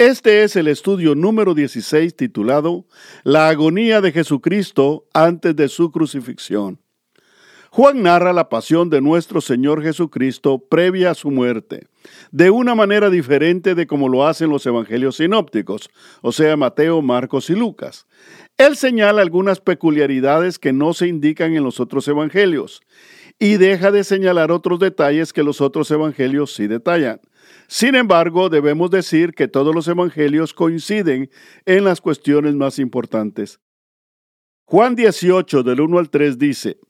Este es el estudio número 16 titulado La agonía de Jesucristo antes de su crucifixión. Juan narra la pasión de nuestro Señor Jesucristo previa a su muerte, de una manera diferente de como lo hacen los evangelios sinópticos, o sea, Mateo, Marcos y Lucas. Él señala algunas peculiaridades que no se indican en los otros evangelios y deja de señalar otros detalles que los otros evangelios sí detallan. Sin embargo, debemos decir que todos los evangelios coinciden en las cuestiones más importantes. Juan 18 del 1 al 3 dice,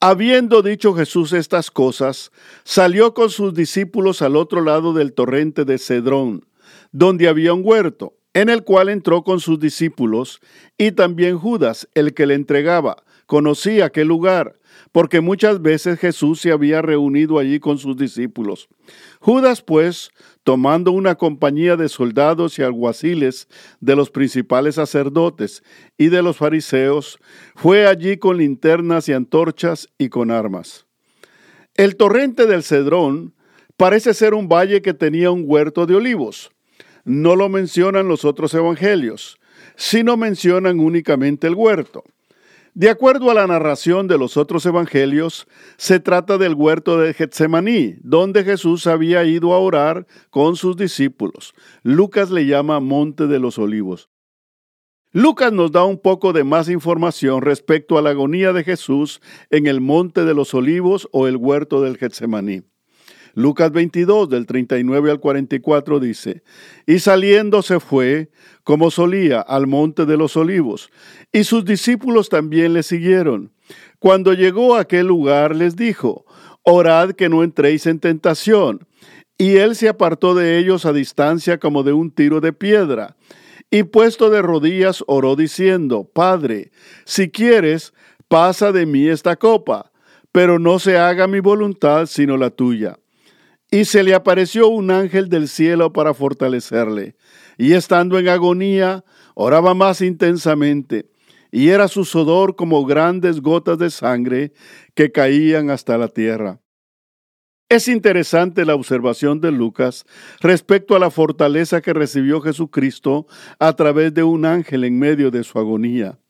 Habiendo dicho Jesús estas cosas, salió con sus discípulos al otro lado del torrente de Cedrón, donde había un huerto, en el cual entró con sus discípulos, y también Judas, el que le entregaba, conocía aquel lugar, porque muchas veces Jesús se había reunido allí con sus discípulos. Judas, pues, tomando una compañía de soldados y alguaciles de los principales sacerdotes y de los fariseos, fue allí con linternas y antorchas y con armas. El torrente del Cedrón parece ser un valle que tenía un huerto de olivos. No lo mencionan los otros evangelios, sino mencionan únicamente el huerto. De acuerdo a la narración de los otros evangelios, se trata del huerto de Getsemaní, donde Jesús había ido a orar con sus discípulos. Lucas le llama Monte de los Olivos. Lucas nos da un poco de más información respecto a la agonía de Jesús en el Monte de los Olivos o el huerto del Getsemaní. Lucas 22, del 39 al 44 dice, Y saliendo se fue, como solía, al monte de los olivos, y sus discípulos también le siguieron. Cuando llegó a aquel lugar les dijo, Orad que no entréis en tentación. Y él se apartó de ellos a distancia como de un tiro de piedra. Y puesto de rodillas oró diciendo, Padre, si quieres, pasa de mí esta copa, pero no se haga mi voluntad sino la tuya. Y se le apareció un ángel del cielo para fortalecerle. Y estando en agonía, oraba más intensamente, y era su sudor como grandes gotas de sangre que caían hasta la tierra. Es interesante la observación de Lucas respecto a la fortaleza que recibió Jesucristo a través de un ángel en medio de su agonía.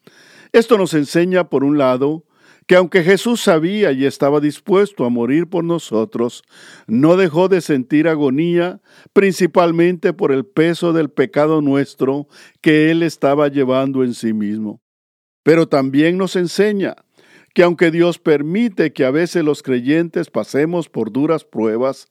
Esto nos enseña, por un lado, que aunque Jesús sabía y estaba dispuesto a morir por nosotros, no dejó de sentir agonía, principalmente por el peso del pecado nuestro que Él estaba llevando en sí mismo. Pero también nos enseña que aunque Dios permite que a veces los creyentes pasemos por duras pruebas,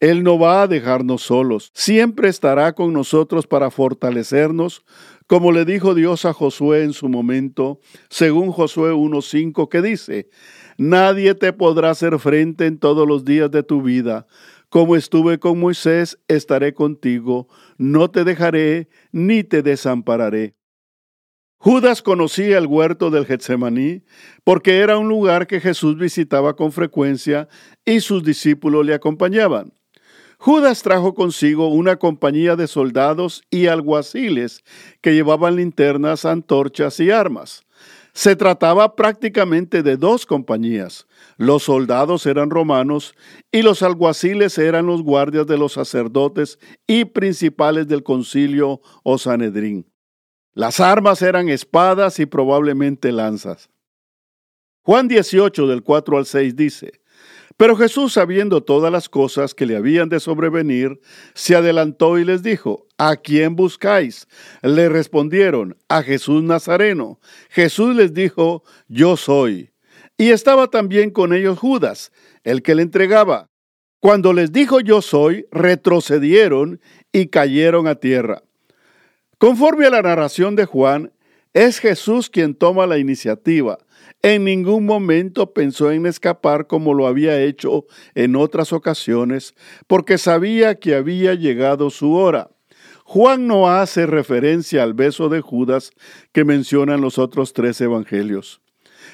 Él no va a dejarnos solos, siempre estará con nosotros para fortalecernos, como le dijo Dios a Josué en su momento, según Josué 1.5, que dice, Nadie te podrá hacer frente en todos los días de tu vida. Como estuve con Moisés, estaré contigo, no te dejaré ni te desampararé. Judas conocía el huerto del Getsemaní porque era un lugar que Jesús visitaba con frecuencia y sus discípulos le acompañaban. Judas trajo consigo una compañía de soldados y alguaciles que llevaban linternas, antorchas y armas. Se trataba prácticamente de dos compañías. Los soldados eran romanos y los alguaciles eran los guardias de los sacerdotes y principales del concilio o Sanedrín. Las armas eran espadas y probablemente lanzas. Juan 18 del 4 al 6 dice, Pero Jesús, sabiendo todas las cosas que le habían de sobrevenir, se adelantó y les dijo, ¿A quién buscáis? Le respondieron, a Jesús Nazareno. Jesús les dijo, Yo soy. Y estaba también con ellos Judas, el que le entregaba. Cuando les dijo yo soy, retrocedieron y cayeron a tierra. Conforme a la narración de Juan, es Jesús quien toma la iniciativa. En ningún momento pensó en escapar como lo había hecho en otras ocasiones, porque sabía que había llegado su hora. Juan no hace referencia al beso de Judas que mencionan los otros tres evangelios.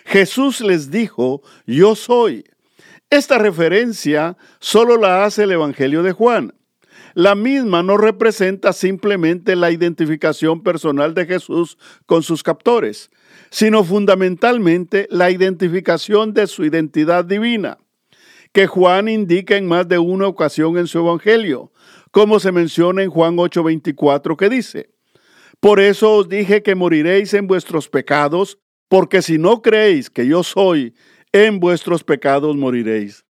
Jesús les dijo, yo soy. Esta referencia solo la hace el Evangelio de Juan. La misma no representa simplemente la identificación personal de Jesús con sus captores, sino fundamentalmente la identificación de su identidad divina, que Juan indica en más de una ocasión en su Evangelio, como se menciona en Juan 8:24 que dice, Por eso os dije que moriréis en vuestros pecados, porque si no creéis que yo soy, en vuestros pecados moriréis.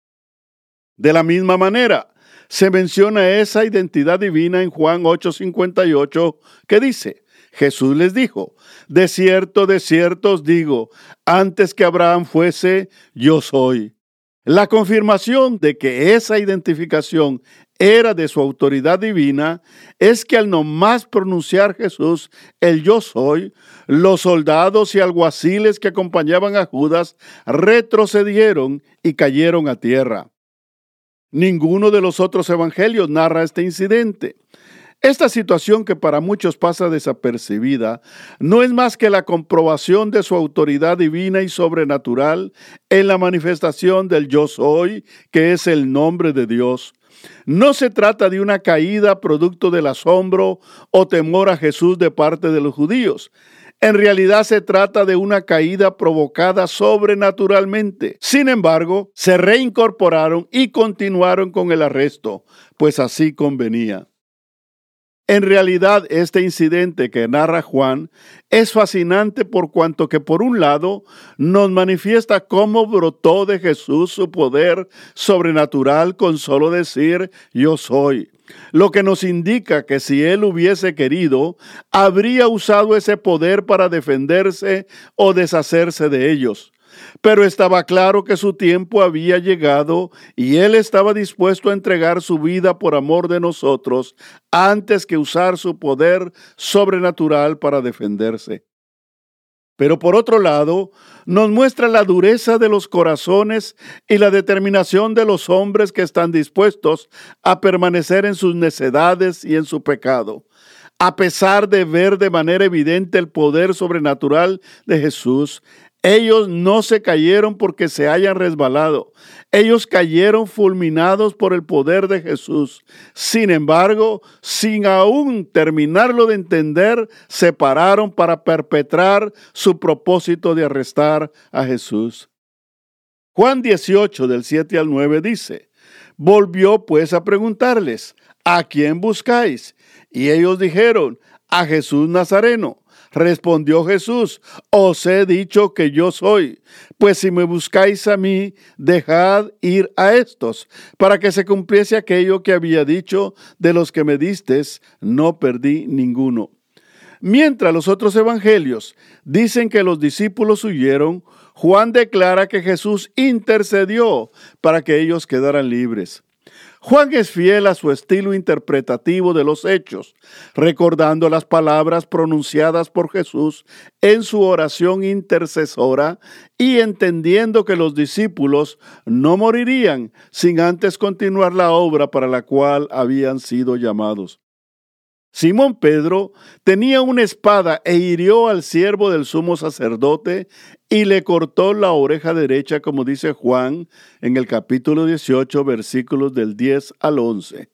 De la misma manera, se menciona esa identidad divina en Juan 8:58 que dice, Jesús les dijo, de cierto, de cierto os digo, antes que Abraham fuese, yo soy. La confirmación de que esa identificación era de su autoridad divina es que al nomás pronunciar Jesús el yo soy, los soldados y alguaciles que acompañaban a Judas retrocedieron y cayeron a tierra. Ninguno de los otros evangelios narra este incidente. Esta situación que para muchos pasa desapercibida no es más que la comprobación de su autoridad divina y sobrenatural en la manifestación del yo soy, que es el nombre de Dios. No se trata de una caída producto del asombro o temor a Jesús de parte de los judíos. En realidad se trata de una caída provocada sobrenaturalmente. Sin embargo, se reincorporaron y continuaron con el arresto, pues así convenía. En realidad, este incidente que narra Juan es fascinante por cuanto que por un lado nos manifiesta cómo brotó de Jesús su poder sobrenatural con solo decir yo soy, lo que nos indica que si él hubiese querido, habría usado ese poder para defenderse o deshacerse de ellos pero estaba claro que su tiempo había llegado y él estaba dispuesto a entregar su vida por amor de nosotros antes que usar su poder sobrenatural para defenderse. Pero por otro lado, nos muestra la dureza de los corazones y la determinación de los hombres que están dispuestos a permanecer en sus necedades y en su pecado. A pesar de ver de manera evidente el poder sobrenatural de Jesús, ellos no se cayeron porque se hayan resbalado. Ellos cayeron fulminados por el poder de Jesús. Sin embargo, sin aún terminarlo de entender, se pararon para perpetrar su propósito de arrestar a Jesús. Juan 18 del 7 al 9 dice, Volvió pues a preguntarles, ¿a quién buscáis? Y ellos dijeron, a Jesús Nazareno. Respondió Jesús, os he dicho que yo soy, pues si me buscáis a mí, dejad ir a estos, para que se cumpliese aquello que había dicho, de los que me distes, no perdí ninguno. Mientras los otros evangelios dicen que los discípulos huyeron, Juan declara que Jesús intercedió para que ellos quedaran libres. Juan es fiel a su estilo interpretativo de los hechos, recordando las palabras pronunciadas por Jesús en su oración intercesora y entendiendo que los discípulos no morirían sin antes continuar la obra para la cual habían sido llamados. Simón Pedro tenía una espada e hirió al siervo del sumo sacerdote y le cortó la oreja derecha, como dice Juan en el capítulo 18, versículos del 10 al 11.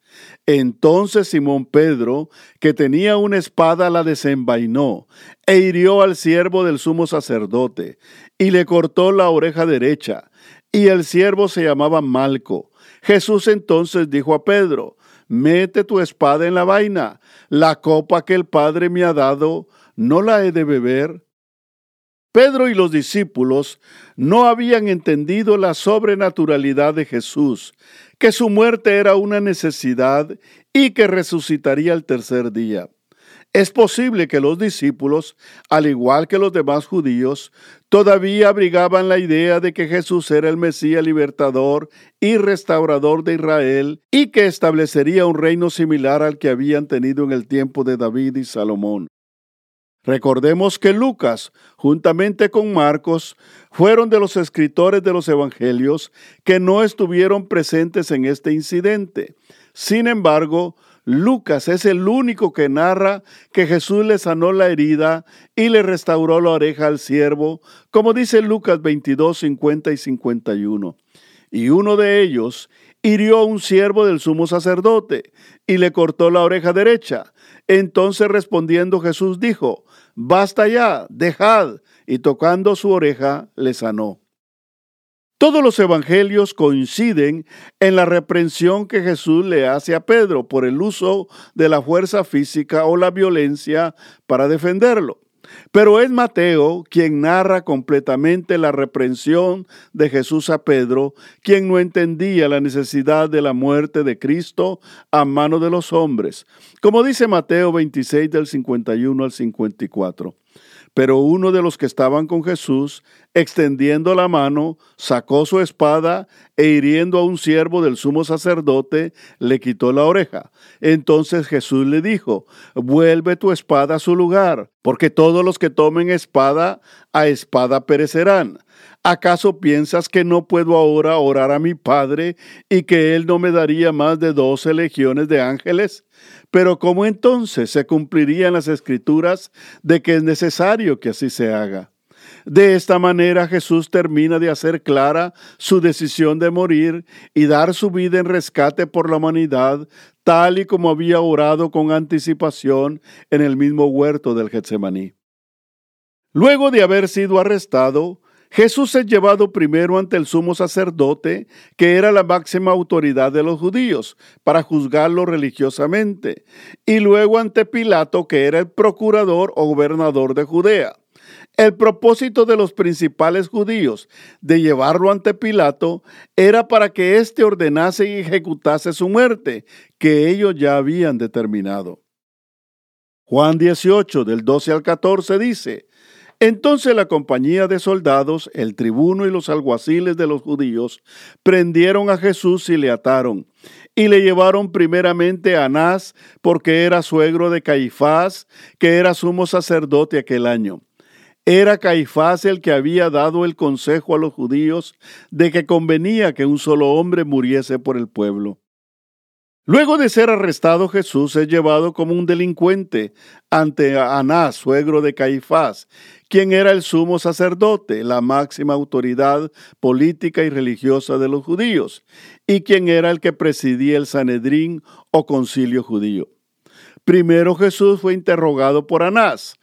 Entonces Simón Pedro, que tenía una espada, la desenvainó e hirió al siervo del sumo sacerdote y le cortó la oreja derecha. Y el siervo se llamaba Malco. Jesús entonces dijo a Pedro, mete tu espada en la vaina, la copa que el Padre me ha dado, ¿no la he de beber? Pedro y los discípulos no habían entendido la sobrenaturalidad de Jesús, que su muerte era una necesidad y que resucitaría el tercer día. Es posible que los discípulos, al igual que los demás judíos, todavía abrigaban la idea de que Jesús era el Mesías libertador y restaurador de Israel y que establecería un reino similar al que habían tenido en el tiempo de David y Salomón. Recordemos que Lucas, juntamente con Marcos, fueron de los escritores de los evangelios que no estuvieron presentes en este incidente. Sin embargo, Lucas es el único que narra que Jesús le sanó la herida y le restauró la oreja al siervo, como dice Lucas 22, 50 y 51. Y uno de ellos hirió a un siervo del sumo sacerdote y le cortó la oreja derecha. Entonces respondiendo Jesús dijo, Basta ya, dejad, y tocando su oreja le sanó. Todos los evangelios coinciden en la reprensión que Jesús le hace a Pedro por el uso de la fuerza física o la violencia para defenderlo. Pero es Mateo quien narra completamente la reprensión de Jesús a Pedro, quien no entendía la necesidad de la muerte de Cristo a mano de los hombres, como dice Mateo 26 del 51 al 54. Pero uno de los que estaban con Jesús, extendiendo la mano, sacó su espada e hiriendo a un siervo del sumo sacerdote, le quitó la oreja. Entonces Jesús le dijo, vuelve tu espada a su lugar, porque todos los que tomen espada, a espada perecerán. ¿Acaso piensas que no puedo ahora orar a mi Padre y que Él no me daría más de doce legiones de ángeles? Pero ¿cómo entonces se cumplirían las escrituras de que es necesario que así se haga? De esta manera Jesús termina de hacer clara su decisión de morir y dar su vida en rescate por la humanidad, tal y como había orado con anticipación en el mismo huerto del Getsemaní. Luego de haber sido arrestado, Jesús es llevado primero ante el sumo sacerdote, que era la máxima autoridad de los judíos, para juzgarlo religiosamente, y luego ante Pilato, que era el procurador o gobernador de Judea. El propósito de los principales judíos de llevarlo ante Pilato era para que éste ordenase y ejecutase su muerte, que ellos ya habían determinado. Juan 18, del 12 al 14 dice, entonces la compañía de soldados, el tribuno y los alguaciles de los judíos prendieron a Jesús y le ataron, y le llevaron primeramente a Anás, porque era suegro de Caifás, que era sumo sacerdote aquel año. Era Caifás el que había dado el consejo a los judíos de que convenía que un solo hombre muriese por el pueblo. Luego de ser arrestado, Jesús es llevado como un delincuente ante Anás, suegro de Caifás, quien era el sumo sacerdote, la máxima autoridad política y religiosa de los judíos, y quien era el que presidía el Sanedrín o concilio judío. Primero Jesús fue interrogado por Anás.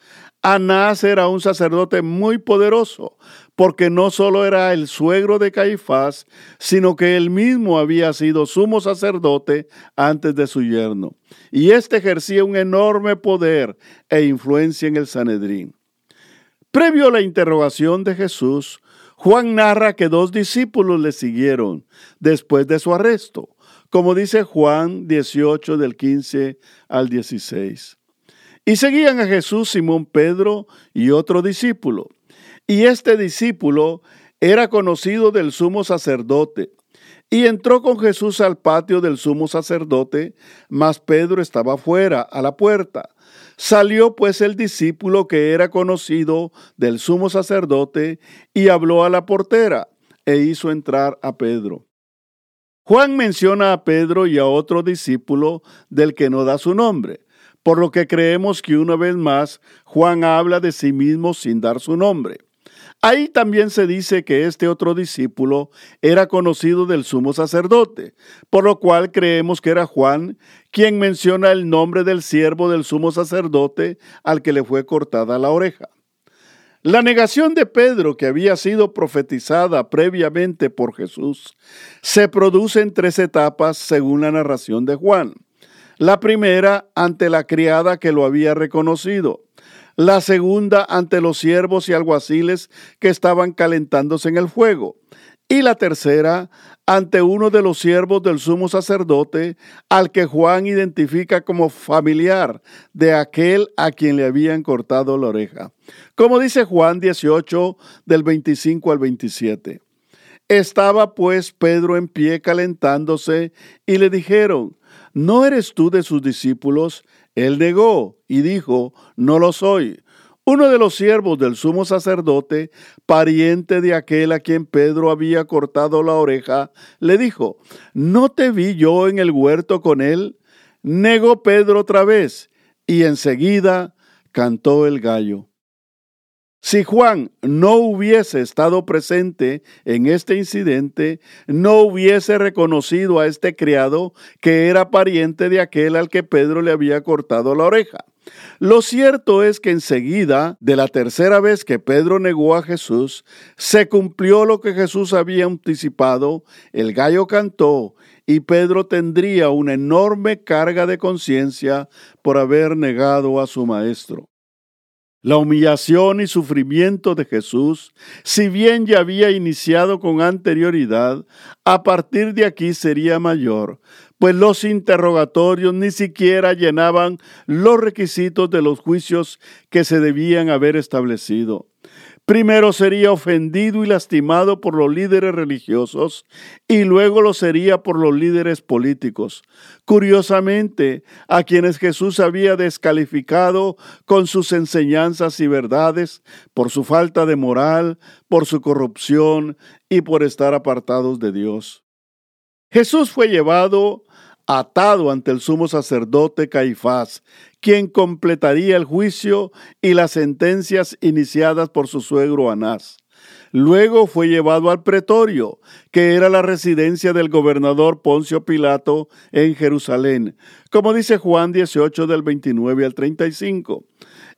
Anás era un sacerdote muy poderoso, porque no solo era el suegro de Caifás, sino que él mismo había sido sumo sacerdote antes de su yerno, y éste ejercía un enorme poder e influencia en el Sanedrín. Previo a la interrogación de Jesús, Juan narra que dos discípulos le siguieron después de su arresto, como dice Juan 18 del 15 al 16. Y seguían a Jesús Simón Pedro y otro discípulo. Y este discípulo era conocido del sumo sacerdote. Y entró con Jesús al patio del sumo sacerdote, mas Pedro estaba fuera, a la puerta. Salió pues el discípulo que era conocido del sumo sacerdote y habló a la portera e hizo entrar a Pedro. Juan menciona a Pedro y a otro discípulo del que no da su nombre, por lo que creemos que una vez más Juan habla de sí mismo sin dar su nombre. Ahí también se dice que este otro discípulo era conocido del sumo sacerdote, por lo cual creemos que era Juan quien menciona el nombre del siervo del sumo sacerdote al que le fue cortada la oreja. La negación de Pedro, que había sido profetizada previamente por Jesús, se produce en tres etapas según la narración de Juan. La primera ante la criada que lo había reconocido la segunda ante los siervos y alguaciles que estaban calentándose en el fuego, y la tercera ante uno de los siervos del sumo sacerdote, al que Juan identifica como familiar de aquel a quien le habían cortado la oreja. Como dice Juan 18 del 25 al 27. Estaba pues Pedro en pie calentándose y le dijeron, ¿no eres tú de sus discípulos? Él negó y dijo, no lo soy. Uno de los siervos del sumo sacerdote, pariente de aquel a quien Pedro había cortado la oreja, le dijo, ¿no te vi yo en el huerto con él? negó Pedro otra vez y enseguida cantó el gallo. Si Juan no hubiese estado presente en este incidente, no hubiese reconocido a este criado que era pariente de aquel al que Pedro le había cortado la oreja. Lo cierto es que enseguida, de la tercera vez que Pedro negó a Jesús, se cumplió lo que Jesús había anticipado, el gallo cantó y Pedro tendría una enorme carga de conciencia por haber negado a su maestro. La humillación y sufrimiento de Jesús, si bien ya había iniciado con anterioridad, a partir de aquí sería mayor, pues los interrogatorios ni siquiera llenaban los requisitos de los juicios que se debían haber establecido. Primero sería ofendido y lastimado por los líderes religiosos y luego lo sería por los líderes políticos. Curiosamente, a quienes Jesús había descalificado con sus enseñanzas y verdades por su falta de moral, por su corrupción y por estar apartados de Dios. Jesús fue llevado atado ante el sumo sacerdote Caifás, quien completaría el juicio y las sentencias iniciadas por su suegro Anás. Luego fue llevado al pretorio, que era la residencia del gobernador Poncio Pilato en Jerusalén, como dice Juan 18 del 29 al 35.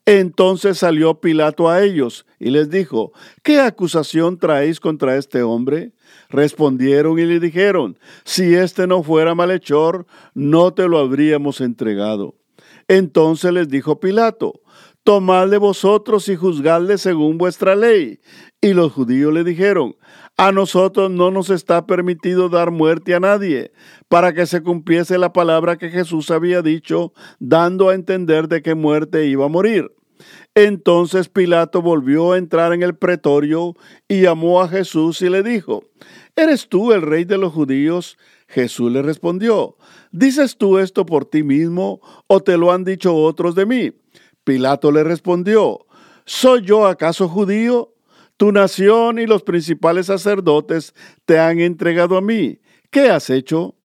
Entonces salió Pilato a ellos y les dijo, ¿qué acusación traéis contra este hombre? Respondieron y le dijeron, si éste no fuera malhechor, no te lo habríamos entregado. Entonces les dijo Pilato, tomadle vosotros y juzgadle según vuestra ley. Y los judíos le dijeron, a nosotros no nos está permitido dar muerte a nadie, para que se cumpliese la palabra que Jesús había dicho, dando a entender de qué muerte iba a morir. Entonces Pilato volvió a entrar en el pretorio y llamó a Jesús y le dijo, ¿Eres tú el rey de los judíos? Jesús le respondió, ¿dices tú esto por ti mismo o te lo han dicho otros de mí? Pilato le respondió, ¿soy yo acaso judío? Tu nación y los principales sacerdotes te han entregado a mí. ¿Qué has hecho?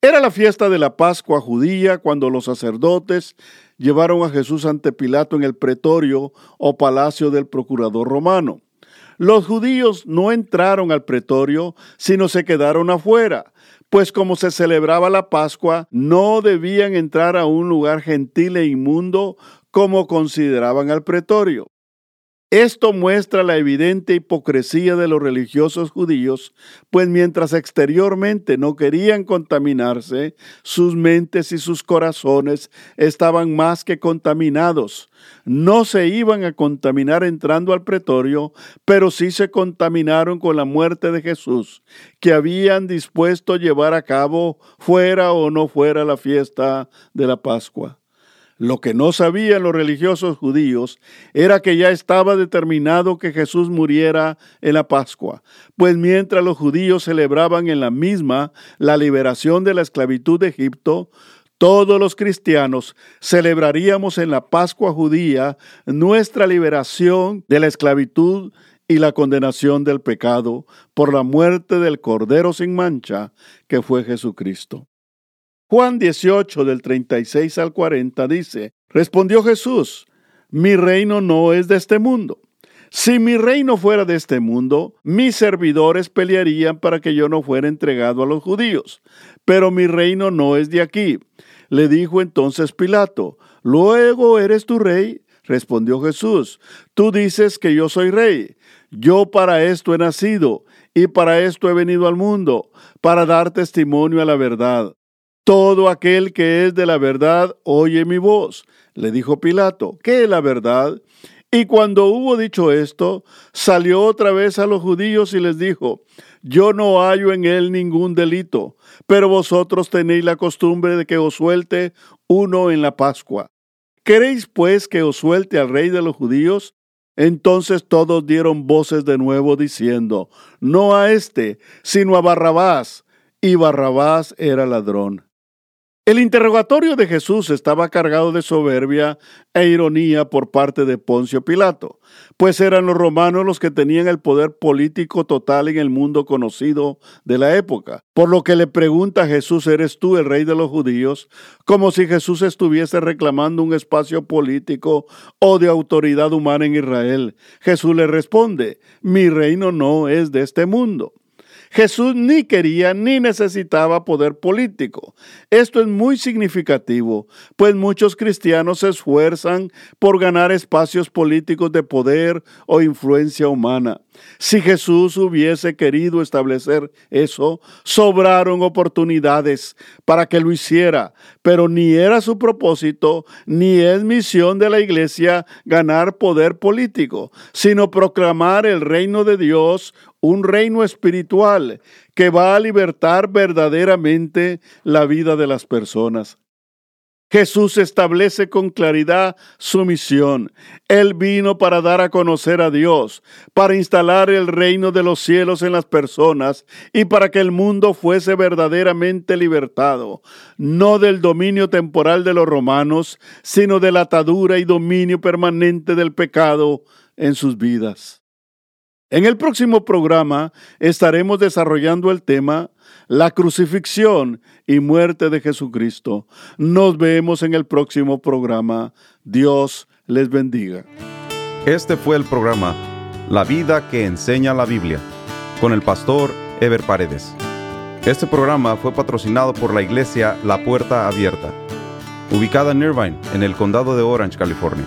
Era la fiesta de la Pascua judía cuando los sacerdotes llevaron a Jesús ante Pilato en el pretorio o palacio del procurador romano. Los judíos no entraron al pretorio, sino se quedaron afuera, pues como se celebraba la Pascua, no debían entrar a un lugar gentil e inmundo como consideraban al pretorio. Esto muestra la evidente hipocresía de los religiosos judíos, pues mientras exteriormente no querían contaminarse, sus mentes y sus corazones estaban más que contaminados. No se iban a contaminar entrando al pretorio, pero sí se contaminaron con la muerte de Jesús, que habían dispuesto llevar a cabo fuera o no fuera la fiesta de la Pascua. Lo que no sabían los religiosos judíos era que ya estaba determinado que Jesús muriera en la Pascua, pues mientras los judíos celebraban en la misma la liberación de la esclavitud de Egipto, todos los cristianos celebraríamos en la Pascua judía nuestra liberación de la esclavitud y la condenación del pecado por la muerte del Cordero sin mancha que fue Jesucristo. Juan 18 del 36 al 40 dice, respondió Jesús, mi reino no es de este mundo. Si mi reino fuera de este mundo, mis servidores pelearían para que yo no fuera entregado a los judíos. Pero mi reino no es de aquí. Le dijo entonces Pilato, ¿luego eres tu rey? Respondió Jesús, tú dices que yo soy rey. Yo para esto he nacido y para esto he venido al mundo, para dar testimonio a la verdad. Todo aquel que es de la verdad oye mi voz. Le dijo Pilato, ¿qué es la verdad? Y cuando hubo dicho esto, salió otra vez a los judíos y les dijo, yo no hallo en él ningún delito, pero vosotros tenéis la costumbre de que os suelte uno en la Pascua. ¿Queréis pues que os suelte al rey de los judíos? Entonces todos dieron voces de nuevo diciendo, no a éste, sino a Barrabás. Y Barrabás era ladrón. El interrogatorio de Jesús estaba cargado de soberbia e ironía por parte de Poncio Pilato, pues eran los romanos los que tenían el poder político total en el mundo conocido de la época. Por lo que le pregunta Jesús, ¿eres tú el rey de los judíos? Como si Jesús estuviese reclamando un espacio político o de autoridad humana en Israel. Jesús le responde, mi reino no es de este mundo. Jesús ni quería ni necesitaba poder político. Esto es muy significativo, pues muchos cristianos se esfuerzan por ganar espacios políticos de poder o influencia humana. Si Jesús hubiese querido establecer eso, sobraron oportunidades para que lo hiciera, pero ni era su propósito, ni es misión de la iglesia ganar poder político, sino proclamar el reino de Dios un reino espiritual que va a libertar verdaderamente la vida de las personas. Jesús establece con claridad su misión. Él vino para dar a conocer a Dios, para instalar el reino de los cielos en las personas y para que el mundo fuese verdaderamente libertado, no del dominio temporal de los romanos, sino de la atadura y dominio permanente del pecado en sus vidas. En el próximo programa estaremos desarrollando el tema La crucifixión y muerte de Jesucristo. Nos vemos en el próximo programa. Dios les bendiga. Este fue el programa La vida que enseña la Biblia con el pastor Ever Paredes. Este programa fue patrocinado por la iglesia La Puerta Abierta, ubicada en Irvine, en el condado de Orange, California.